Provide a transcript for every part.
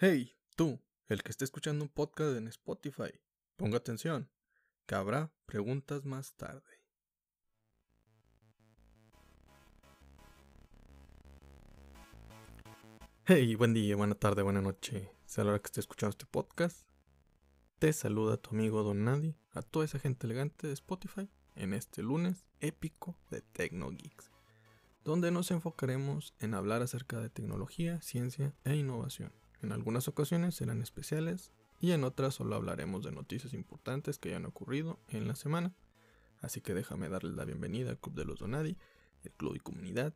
Hey, tú, el que esté escuchando un podcast en Spotify, ponga atención, que habrá preguntas más tarde. Hey, buen día, buena tarde, buena noche. Sea la hora que esté escuchando este podcast. Te saluda tu amigo Don Nadie, a toda esa gente elegante de Spotify, en este lunes épico de Tecno Geeks, donde nos enfocaremos en hablar acerca de tecnología, ciencia e innovación. En algunas ocasiones serán especiales y en otras solo hablaremos de noticias importantes que hayan ocurrido en la semana. Así que déjame darles la bienvenida al Club de los Donadi, el club y comunidad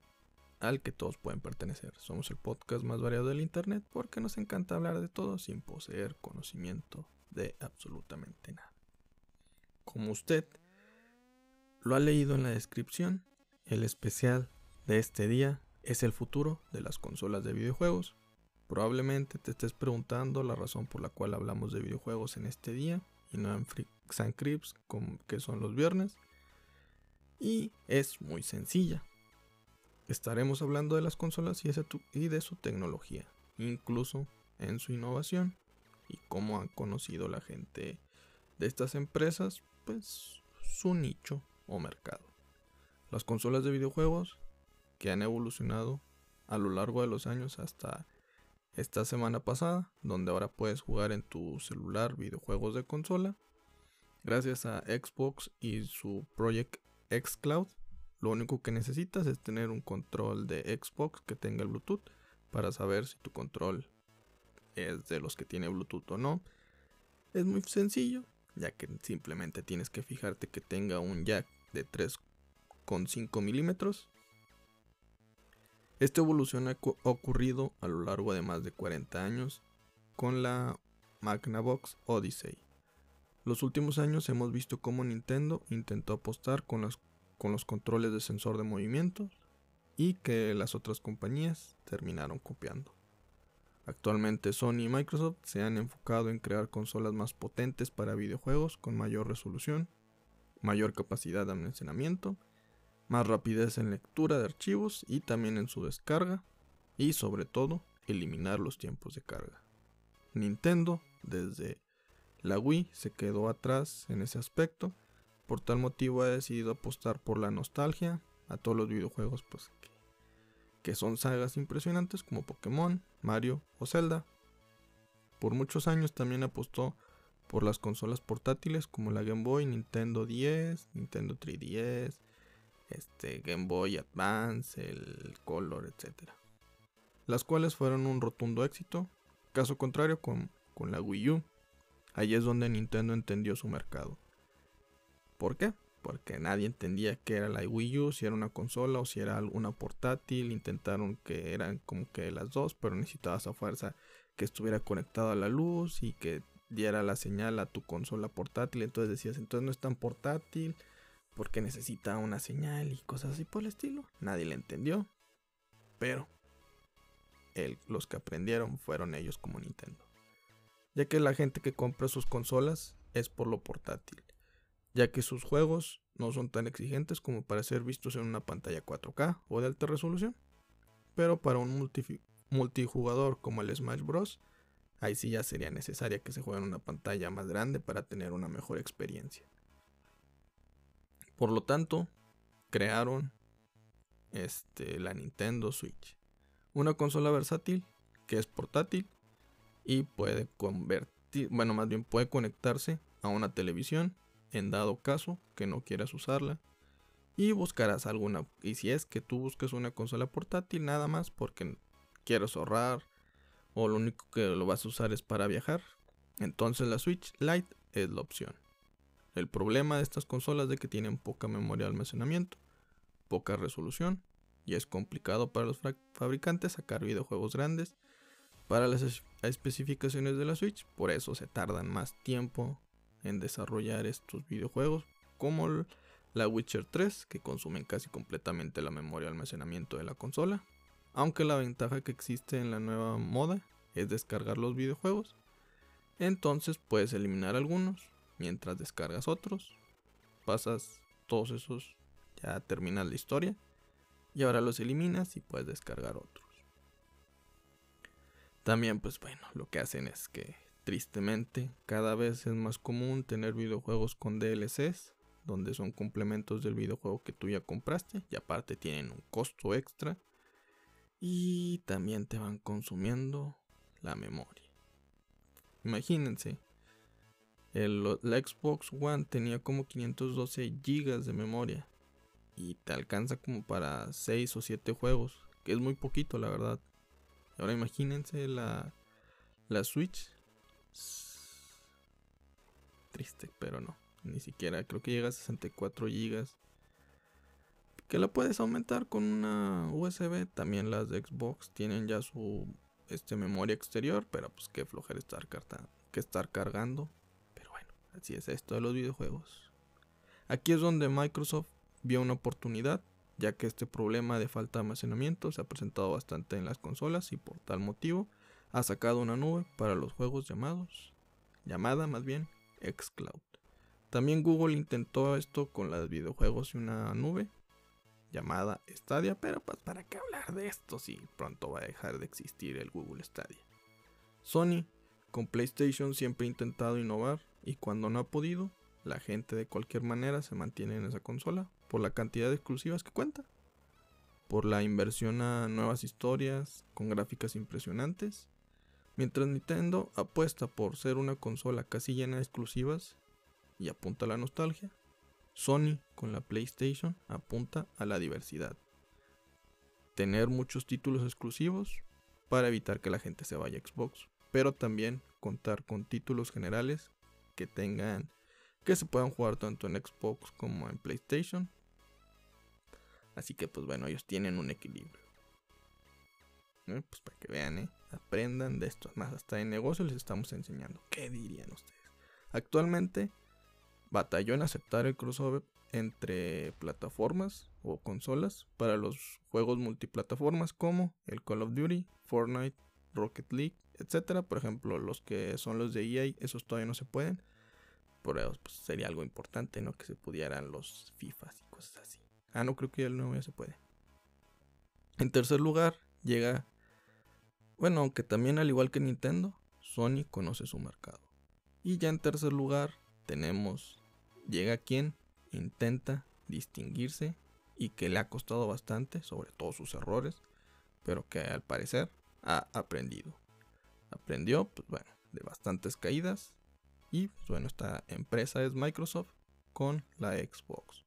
al que todos pueden pertenecer. Somos el podcast más variado del Internet porque nos encanta hablar de todo sin poseer conocimiento de absolutamente nada. Como usted lo ha leído en la descripción, el especial de este día es el futuro de las consolas de videojuegos Probablemente te estés preguntando la razón por la cual hablamos de videojuegos en este día y no en Freaks and Crips, que son los viernes. Y es muy sencilla. Estaremos hablando de las consolas y de su tecnología, incluso en su innovación y cómo han conocido la gente de estas empresas, pues su nicho o mercado. Las consolas de videojuegos que han evolucionado a lo largo de los años hasta esta semana pasada, donde ahora puedes jugar en tu celular videojuegos de consola. Gracias a Xbox y su Project X Cloud, lo único que necesitas es tener un control de Xbox que tenga Bluetooth para saber si tu control es de los que tiene Bluetooth o no. Es muy sencillo, ya que simplemente tienes que fijarte que tenga un jack de 3,5 milímetros esta evolución ha ocurrido a lo largo de más de 40 años con la Magnavox Odyssey. Los últimos años hemos visto cómo Nintendo intentó apostar con, con los controles de sensor de movimiento y que las otras compañías terminaron copiando. Actualmente Sony y Microsoft se han enfocado en crear consolas más potentes para videojuegos con mayor resolución, mayor capacidad de almacenamiento más rapidez en lectura de archivos y también en su descarga y sobre todo eliminar los tiempos de carga. Nintendo desde la Wii se quedó atrás en ese aspecto, por tal motivo ha decidido apostar por la nostalgia a todos los videojuegos pues, que, que son sagas impresionantes como Pokémon, Mario o Zelda. Por muchos años también apostó por las consolas portátiles como la Game Boy, Nintendo 10, Nintendo 3DS, este, Game Boy Advance, el Color, etc. Las cuales fueron un rotundo éxito. Caso contrario con, con la Wii U. Ahí es donde Nintendo entendió su mercado. ¿Por qué? Porque nadie entendía qué era la Wii U, si era una consola o si era una portátil. Intentaron que eran como que las dos, pero necesitabas a fuerza que estuviera conectado a la luz y que diera la señal a tu consola portátil. Entonces decías, entonces no es tan portátil porque necesita una señal y cosas así por el estilo. Nadie le entendió, pero los que aprendieron fueron ellos como Nintendo. Ya que la gente que compra sus consolas es por lo portátil, ya que sus juegos no son tan exigentes como para ser vistos en una pantalla 4K o de alta resolución. Pero para un multijugador como el Smash Bros., ahí sí ya sería necesaria que se juegue en una pantalla más grande para tener una mejor experiencia. Por lo tanto, crearon este, la Nintendo Switch. Una consola versátil que es portátil y puede convertir, bueno, más bien puede conectarse a una televisión en dado caso que no quieras usarla. Y buscarás alguna. Y si es que tú busques una consola portátil, nada más porque quieres ahorrar o lo único que lo vas a usar es para viajar, entonces la Switch Lite es la opción. El problema de estas consolas es que tienen poca memoria de almacenamiento, poca resolución y es complicado para los fabricantes sacar videojuegos grandes para las especificaciones de la Switch, por eso se tardan más tiempo en desarrollar estos videojuegos como la Witcher 3 que consumen casi completamente la memoria de almacenamiento de la consola, aunque la ventaja que existe en la nueva moda es descargar los videojuegos, entonces puedes eliminar algunos mientras descargas otros, pasas todos esos, ya terminas la historia y ahora los eliminas y puedes descargar otros. También, pues bueno, lo que hacen es que tristemente cada vez es más común tener videojuegos con DLCs, donde son complementos del videojuego que tú ya compraste y aparte tienen un costo extra y también te van consumiendo la memoria. Imagínense, el, la Xbox One tenía como 512 GB de memoria y te alcanza como para 6 o 7 juegos, que es muy poquito la verdad. Ahora imagínense la, la Switch. Triste, pero no. Ni siquiera creo que llega a 64 GB. Que la puedes aumentar con una USB. También las de Xbox tienen ya su este, memoria exterior. Pero pues qué flojera estar, que estar cargando. Así es esto de los videojuegos. Aquí es donde Microsoft vio una oportunidad ya que este problema de falta de almacenamiento se ha presentado bastante en las consolas y por tal motivo ha sacado una nube para los juegos llamados, llamada más bien xCloud. También Google intentó esto con los videojuegos y una nube llamada Stadia, pero pues para qué hablar de esto si pronto va a dejar de existir el Google Stadia. Sony con PlayStation siempre ha intentado innovar y cuando no ha podido, la gente de cualquier manera se mantiene en esa consola por la cantidad de exclusivas que cuenta, por la inversión a nuevas historias con gráficas impresionantes, mientras Nintendo apuesta por ser una consola casi llena de exclusivas y apunta a la nostalgia, Sony con la PlayStation apunta a la diversidad. Tener muchos títulos exclusivos para evitar que la gente se vaya a Xbox, pero también contar con títulos generales que tengan que se puedan jugar tanto en Xbox como en PlayStation Así que pues bueno, ellos tienen un equilibrio. Pues para que vean, ¿eh? aprendan de esto. Más, hasta en negocio les estamos enseñando. ¿Qué dirían ustedes? Actualmente batalló en aceptar el crossover entre plataformas o consolas para los juegos multiplataformas como el Call of Duty, Fortnite, Rocket League, etcétera. Por ejemplo, los que son los de EA, esos todavía no se pueden. Por eso pues, sería algo importante, ¿no? Que se pudieran los FIFAs y cosas así. Ah, no creo que el nuevo ya se puede. En tercer lugar llega, bueno, aunque también al igual que Nintendo, Sony conoce su mercado. Y ya en tercer lugar tenemos, llega quien intenta distinguirse y que le ha costado bastante, sobre todo sus errores, pero que al parecer ha aprendido. Aprendió, pues bueno, de bastantes caídas. Y pues bueno, esta empresa es Microsoft con la Xbox.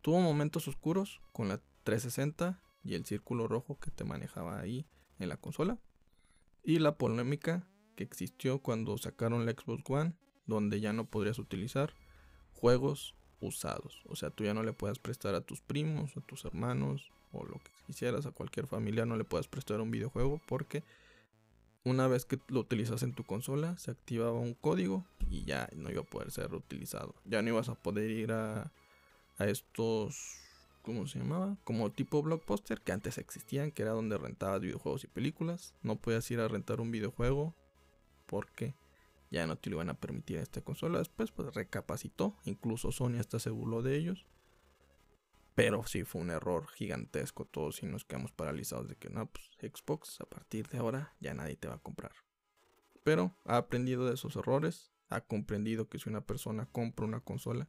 Tuvo momentos oscuros con la 360 y el círculo rojo que te manejaba ahí en la consola. Y la polémica que existió cuando sacaron la Xbox One, donde ya no podrías utilizar juegos usados. O sea, tú ya no le puedes prestar a tus primos, a tus hermanos, o lo que quisieras, a cualquier familia, no le puedes prestar un videojuego porque una vez que lo utilizas en tu consola, se activaba un código y ya no iba a poder ser reutilizado. Ya no ibas a poder ir a a estos, ¿cómo se llamaba? Como tipo blockbuster que antes existían, que era donde rentabas videojuegos y películas. No podías ir a rentar un videojuego porque ya no te lo iban a permitir en esta consola. Después pues recapacitó, incluso Sony hasta se burló de ellos. Pero sí fue un error gigantesco todos y nos quedamos paralizados de que no, pues Xbox a partir de ahora ya nadie te va a comprar. Pero ha aprendido de esos errores, ha comprendido que si una persona compra una consola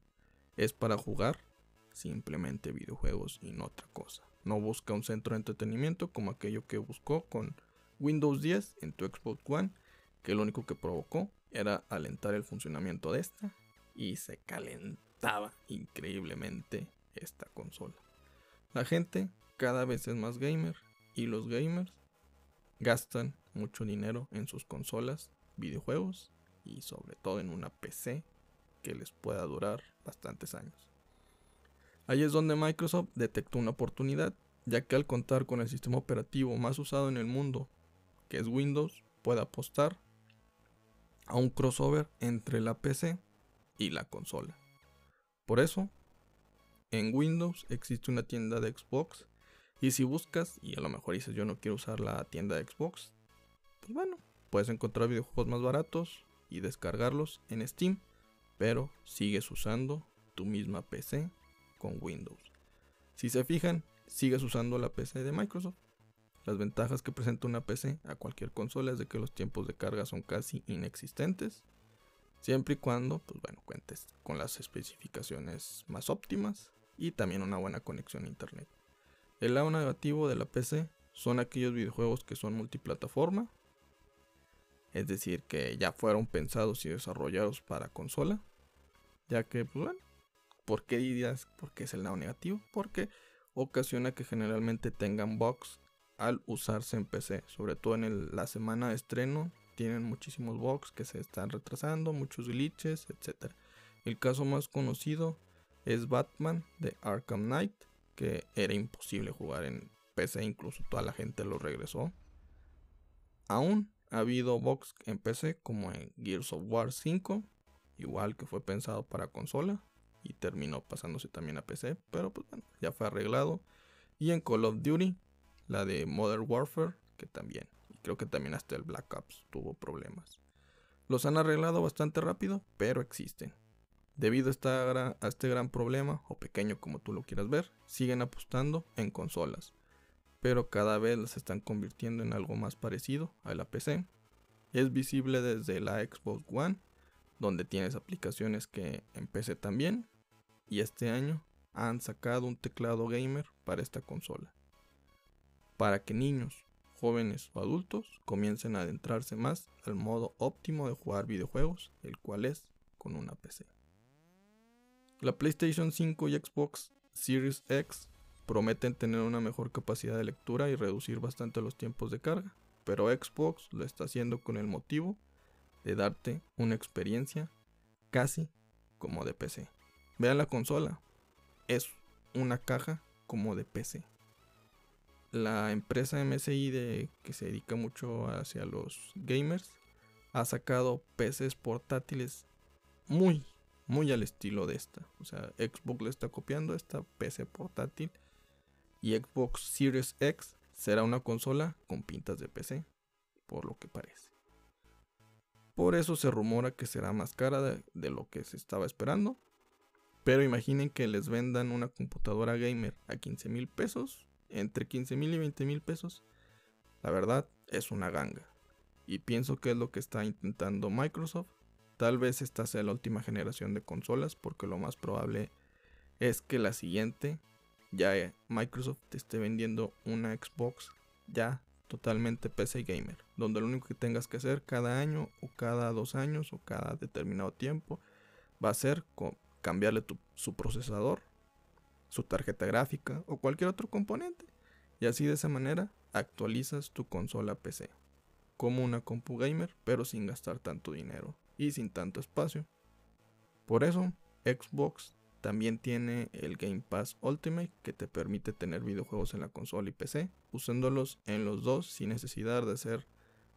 es para jugar simplemente videojuegos y no otra cosa. No busca un centro de entretenimiento como aquello que buscó con Windows 10 en tu Xbox One, que lo único que provocó era alentar el funcionamiento de esta y se calentaba increíblemente esta consola. La gente cada vez es más gamer y los gamers gastan mucho dinero en sus consolas, videojuegos y sobre todo en una PC que les pueda durar bastantes años. Ahí es donde Microsoft detectó una oportunidad, ya que al contar con el sistema operativo más usado en el mundo, que es Windows, puede apostar a un crossover entre la PC y la consola. Por eso, en Windows existe una tienda de Xbox y si buscas, y a lo mejor dices yo no quiero usar la tienda de Xbox, pues bueno, puedes encontrar videojuegos más baratos y descargarlos en Steam, pero sigues usando tu misma PC con Windows. Si se fijan, sigues usando la PC de Microsoft. Las ventajas que presenta una PC a cualquier consola es de que los tiempos de carga son casi inexistentes, siempre y cuando, pues bueno, cuentes con las especificaciones más óptimas y también una buena conexión a internet. El lado negativo de la PC son aquellos videojuegos que son multiplataforma, es decir, que ya fueron pensados y desarrollados para consola, ya que, pues bueno, ¿por qué dirías por qué es el lado negativo? Porque ocasiona que generalmente tengan bugs al usarse en PC, sobre todo en la semana de estreno, tienen muchísimos bugs que se están retrasando, muchos glitches, etc. El caso más conocido es Batman de Arkham Knight, que era imposible jugar en PC, incluso toda la gente lo regresó. Aún ha habido bugs en PC como en Gears of War 5, igual que fue pensado para consola y terminó pasándose también a PC, pero pues bueno, ya fue arreglado. Y en Call of Duty, la de Modern Warfare, que también, y creo que también hasta el Black Ops tuvo problemas. Los han arreglado bastante rápido, pero existen. Debido a, este gran problema, o pequeño como tú lo quieras ver, siguen apostando en consolas, pero cada vez las están convirtiendo en algo más parecido a la PC. Es visible desde la Xbox One, donde tienes aplicaciones que en PC también, y este año han sacado un teclado gamer para esta consola para que niños, jóvenes o adultos comiencen a adentrarse más al modo óptimo de jugar videojuegos, el cual es con una PC. La PlayStation 5 y Xbox Series X prometen tener una mejor capacidad de lectura y reducir bastante los tiempos de carga, pero Xbox lo está haciendo con el motivo de darte una experiencia casi como de PC. Vean la consola, es una caja como de PC la empresa MSI de, que se dedica mucho hacia los gamers ha sacado PCs portátiles muy, muy al estilo de esta. O sea, Xbox le está copiando esta PC portátil y Xbox Series X será una consola con pintas de PC, por lo que parece. Por eso se rumora que será más cara de, lo que se estaba esperando. Pero imaginen que les vendan una computadora gamer a 15 mil pesos entre 15 mil y 20 mil pesos, la verdad es una ganga. Y pienso que es lo que está intentando Microsoft. Tal vez esta sea la última generación de consolas, porque lo más probable es que la siguiente ya Microsoft te esté vendiendo una Xbox ya totalmente PC gamer, donde lo único que tengas que hacer cada año o cada dos años o cada determinado tiempo va a ser cambiarle su procesador su tarjeta gráfica o cualquier otro componente. Y así de esa manera actualizas tu consola PC. Como una compu gamer, pero sin gastar tanto dinero y sin tanto espacio. Por eso, Xbox también tiene el Game Pass Ultimate que te permite tener videojuegos en la consola y PC, usándolos en los dos sin necesidad de hacer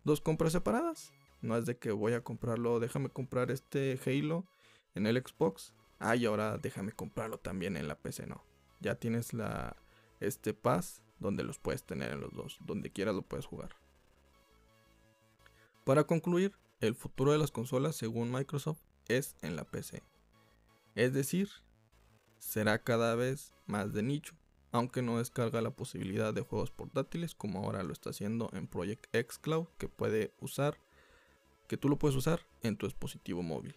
dos compras separadas. No es de que voy a comprarlo, déjame comprar este Halo en el Xbox ay, ahora déjame comprarlo también en la PC, no. Ya tienes la este pass donde los puedes tener en los dos, donde quieras lo puedes jugar. Para concluir, el futuro de las consolas según Microsoft es en la PC. Es decir, será cada vez más de nicho, aunque no descarga la posibilidad de juegos portátiles como ahora lo está haciendo en Project X Cloud que puede usar que tú lo puedes usar en tu dispositivo móvil.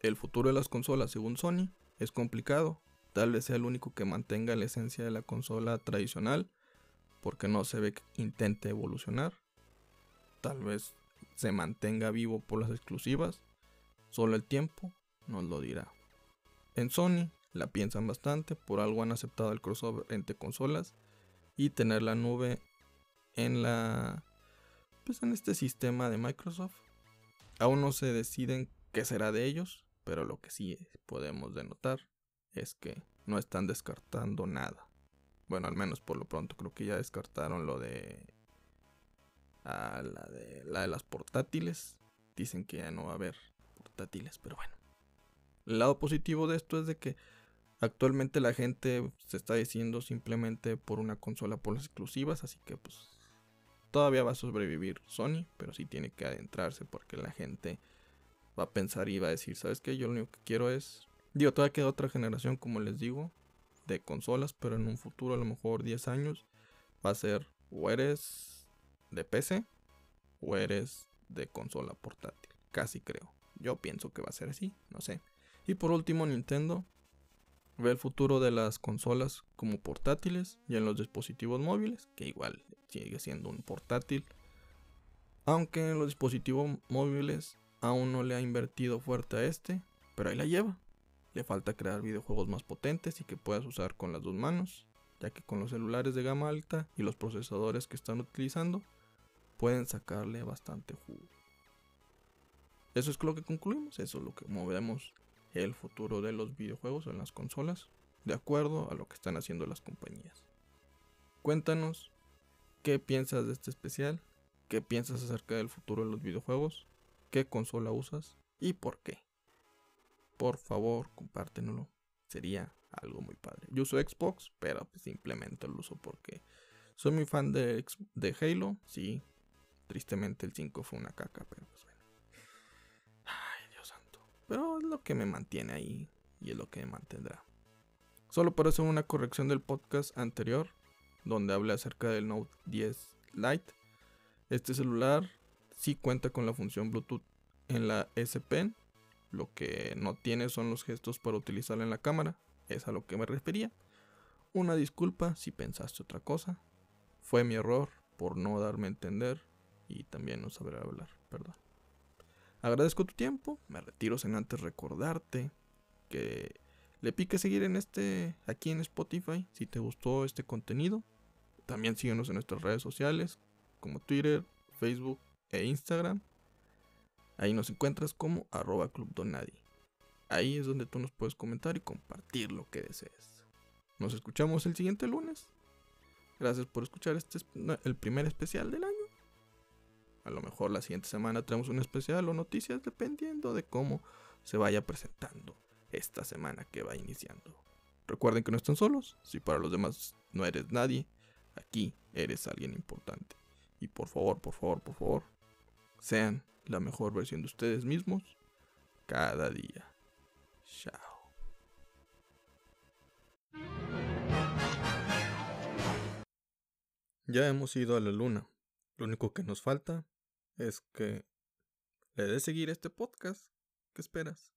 El futuro de las consolas, según Sony, es complicado. Tal vez sea el único que mantenga la esencia de la consola tradicional, porque no se ve que intente evolucionar. Tal vez se mantenga vivo por las exclusivas. Solo el tiempo nos lo dirá. En Sony la piensan bastante, por algo han aceptado el crossover entre consolas y tener la nube en la pues en este sistema de Microsoft. Aún no se deciden qué será de ellos, pero lo que sí podemos denotar es que no están descartando nada. Bueno, al menos por lo pronto creo que ya descartaron lo de la de la de las portátiles. Dicen que ya no va a haber portátiles, pero bueno. El lado positivo de esto es de que actualmente la gente se está diciendo simplemente por una consola por las exclusivas, así que pues todavía va a sobrevivir Sony, pero sí tiene que adentrarse porque la gente va a pensar y va a decir, ¿sabes qué? Yo lo único que quiero es... Digo, todavía queda otra generación, como les digo, de consolas, pero en un futuro, a lo mejor 10 años, va a ser O de PC o eres de consola portátil. Casi creo. Yo pienso que va a ser así, no sé. Y por último, Nintendo ve el futuro de las consolas como portátiles y en los dispositivos móviles, que igual sigue siendo un portátil. Aunque en los dispositivos móviles aún no le ha invertido fuerte a este, pero ahí la lleva. Le falta crear videojuegos más potentes y que puedas usar con las dos manos, ya que con los celulares de gama alta y los procesadores que están utilizando, pueden sacarle bastante jugo. Eso es lo que concluimos, eso es lo que movemos el futuro de los videojuegos en las consolas, de acuerdo a lo que están haciendo las compañías. Cuéntanos qué piensas de este especial, qué piensas acerca del futuro de los videojuegos, qué consola usas y por qué. Por favor, compártenlo. Sería algo muy padre. Yo uso Xbox, pero simplemente lo uso porque soy muy fan de, de Halo. Sí, tristemente el 5 fue una caca, pero pues bueno. Ay, Dios santo. Pero es lo que me mantiene ahí y es lo que me mantendrá. Solo para hacer una corrección del podcast anterior, donde hablé acerca del Note 10 Lite. Este celular sí cuenta con la función Bluetooth en la S Pen. Lo que no tiene son los gestos para utilizarla en la cámara. Es a lo que me refería. Una disculpa si pensaste otra cosa. Fue mi error por no darme a entender y también no saber hablar, perdón. Agradezco tu tiempo, me retiro sin antes recordarte que le pique seguir en este aquí en Spotify si te gustó este contenido. También síguenos en nuestras redes sociales como Twitter, Facebook e Instagram. Ahí nos encuentras como arroba club Ahí es donde tú nos puedes comentar y compartir lo que desees. Nos escuchamos el siguiente lunes. Gracias por escuchar este el primer especial del año. A lo mejor la siguiente semana traemos un especial o noticias dependiendo de cómo se vaya presentando esta semana que va iniciando. Recuerden que no están solos. Si para los demás no eres nadie, aquí eres alguien importante. Y por favor, por favor, por favor, sean la mejor versión de ustedes mismos cada día. Chao. Ya hemos ido a la luna. Lo único que nos falta es que le des seguir este podcast. ¿Qué esperas?